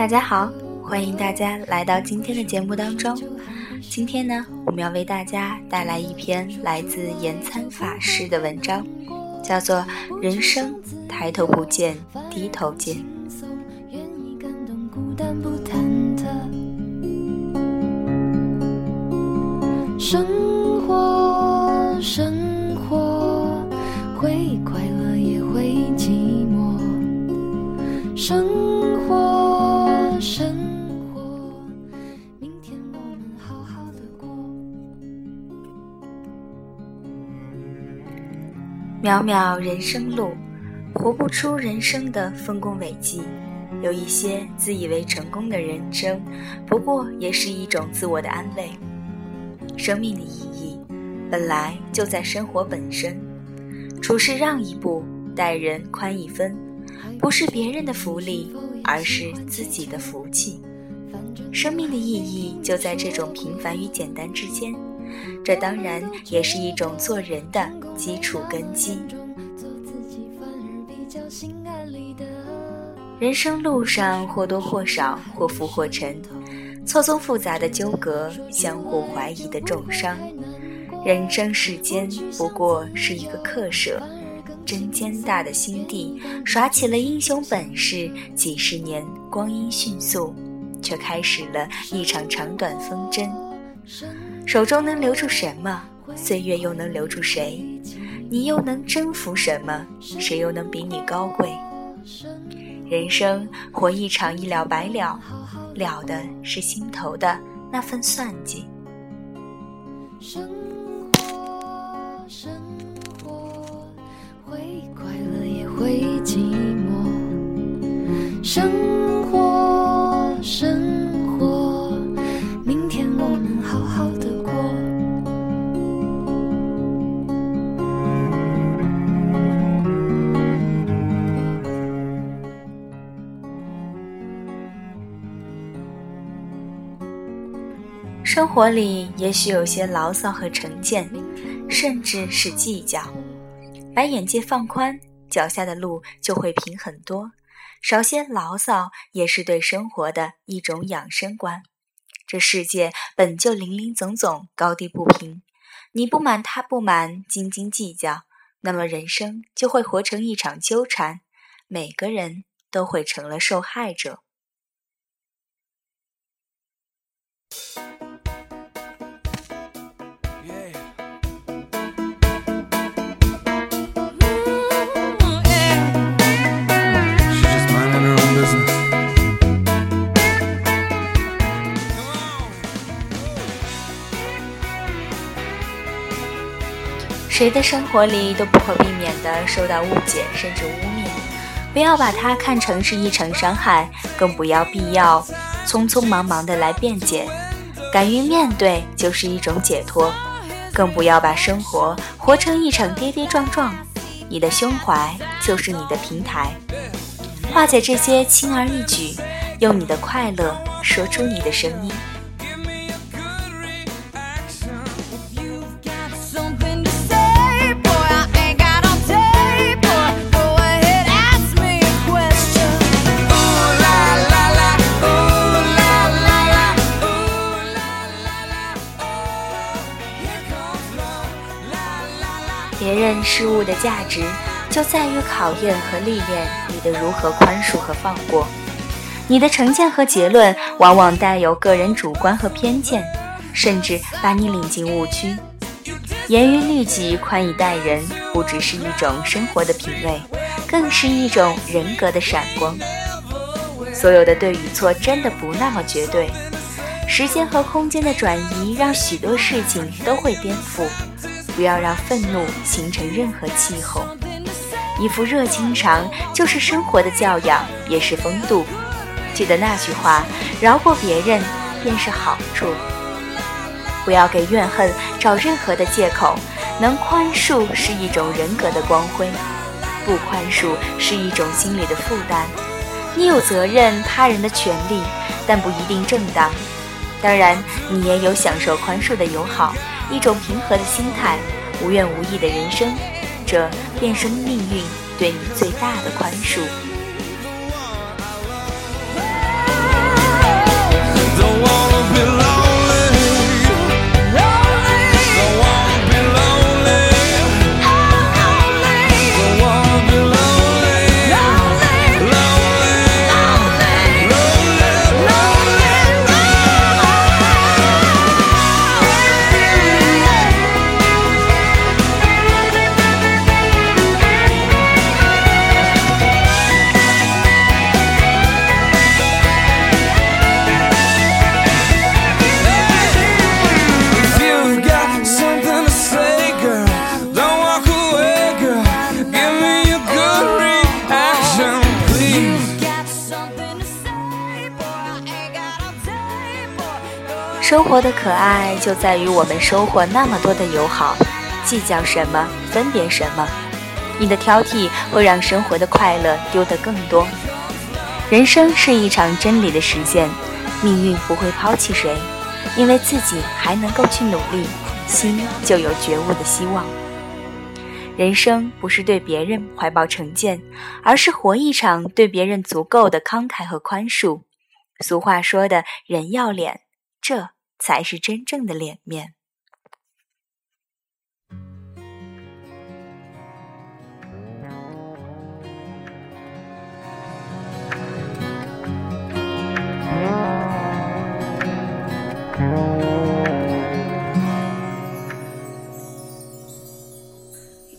大家好，欢迎大家来到今天的节目当中。今天呢，我们要为大家带来一篇来自延参法师的文章，叫做《人生抬头不见低头见》。生活，生，渺渺人生路，活不出人生的丰功伟绩。有一些自以为成功的人生，不过也是一种自我的安慰。生命的意义，本来就在生活本身。处事让一步，待人宽一分，不是别人的福利，而是自己的福气。生命的意义就在这种平凡与简单之间，这当然也是一种做人的基础根基。人生路上或多或少，或浮或沉，错综复杂的纠葛，相互怀疑的重伤。人生世间不过是一个客舍，针尖大的心地，耍起了英雄本事，几十年光阴迅速，却开始了一场长短风筝。手中能留住什么？岁月又能留住谁？你又能征服什么？谁又能比你高贵？人生活一场一了百了，了的是心头的那份算计。生活，生活，会快乐也会寂寞。生活，生活里也许有些牢骚和成见，甚至是计较。把眼界放宽，脚下的路就会平很多。少些牢骚，也是对生活的一种养生观。这世界本就林林总总，高低不平。你不满，他不满，斤斤计较，那么人生就会活成一场纠缠，每个人都会成了受害者。谁的生活里都不可避免地受到误解，甚至污蔑。不要把它看成是一场伤害，更不要必要匆匆忙忙地来辩解。敢于面对就是一种解脱，更不要把生活活成一场跌跌撞撞。你的胸怀就是你的平台，化解这些轻而易举，用你的快乐说出你的声音。事物的价值，就在于考验和历练你的如何宽恕和放过。你的成见和结论，往往带有个人主观和偏见，甚至把你领进误区。严于律己，宽以待人，不只是一种生活的品味，更是一种人格的闪光。所有的对与错，真的不那么绝对。时间和空间的转移，让许多事情都会颠覆。不要让愤怒形成任何气候。一副热心肠，就是生活的教养，也是风度。记得那句话：饶过别人，便是好处。不要给怨恨找任何的借口，能宽恕是一种人格的光辉，不宽恕是一种心理的负担。你有责任他人的权利，但不一定正当。当然，你也有享受宽恕的友好，一种平和的心态，无怨无义的人生，这便是命运对你最大的宽恕。生活的可爱就在于我们收获那么多的友好，计较什么，分别什么。你的挑剔会让生活的快乐丢得更多。人生是一场真理的实践，命运不会抛弃谁，因为自己还能够去努力，心就有觉悟的希望。人生不是对别人怀抱成见，而是活一场对别人足够的慷慨和宽恕。俗话说的“人要脸”，这才是真正的脸面。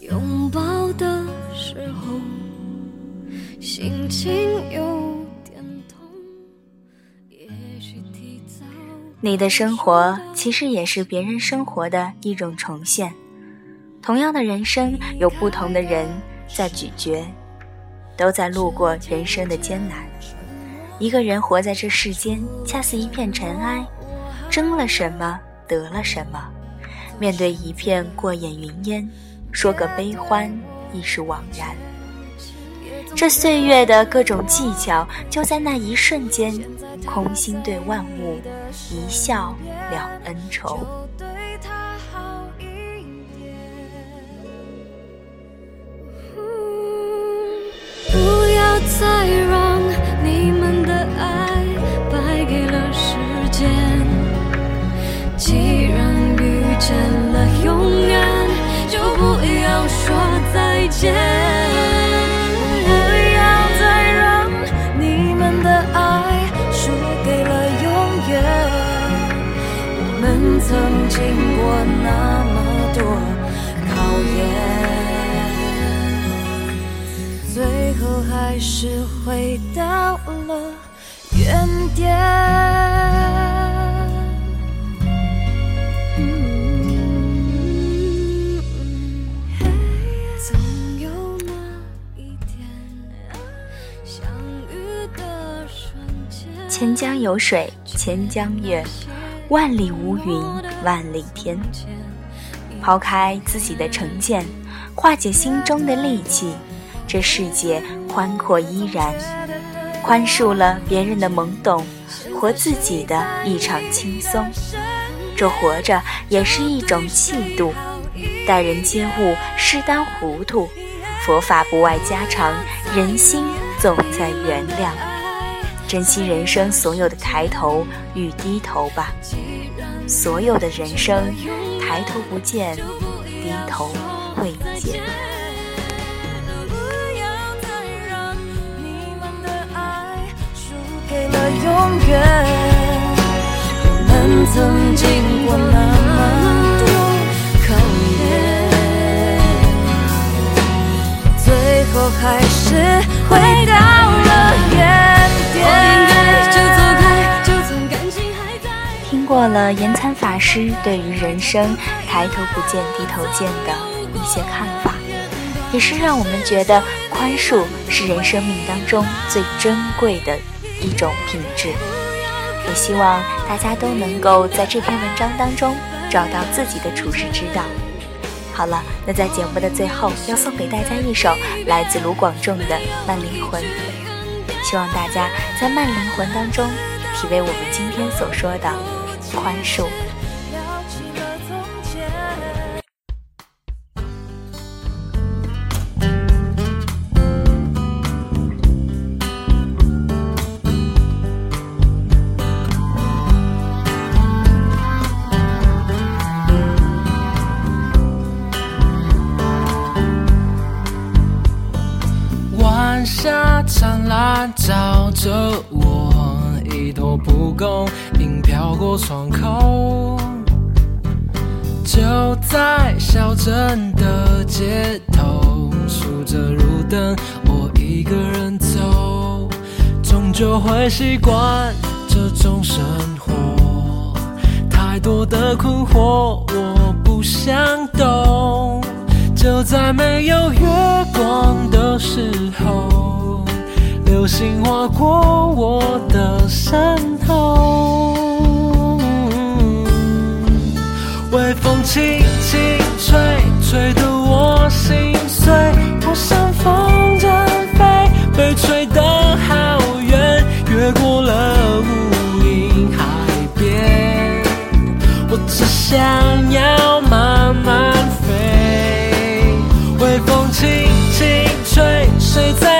拥抱的时候，心情有你的生活其实也是别人生活的一种重现。同样的人生，有不同的人在咀嚼，都在路过人生的艰难。一个人活在这世间，恰似一片尘埃，争了什么，得了什么。面对一片过眼云烟，说个悲欢亦是枉然。这岁月的各种技巧，就在那一瞬间，空心对万物，一笑了恩仇。不要再让你们的爱败给了时间。既然遇见了永远，就不要说再见。曾经过那么多考验，最后还是回到了原点。嗯总有那一天，相遇的瞬间。千江有水千江月，万里无云万里天。抛开自己的成见，化解心中的戾气，这世界宽阔依然。宽恕了别人的懵懂，活自己的一场轻松。这活着也是一种气度，待人接物适当糊涂。佛法不外家常，人心总在原谅。珍惜人生所有的抬头与低头吧，所有的人生，抬头不见，低头未见。不要再让你们的爱输给了永远。我们曾经过那么多考验，最后还是回到过了延参法师对于人生抬头不见低头见的一些看法，也是让我们觉得宽恕是人生命当中最珍贵的一种品质。也希望大家都能够在这篇文章当中找到自己的处世之道。好了，那在节目的最后，要送给大家一首来自卢广仲的《慢灵魂》，希望大家在慢灵魂当中体味我们今天所说的宽恕。聊起了从前。晚霞灿烂照着我，一朵蒲公英飘过窗口。就在小镇的街头，数着路灯，我一个人走，终究会习惯这种生活。太多的困惑，我不想懂。就在没有月光的时候，流星划过我的身后。微风轻轻吹，吹得我心碎。我像风筝飞，被吹得好远，越过了无垠海边。我只想要慢慢飞，微风轻轻吹，谁在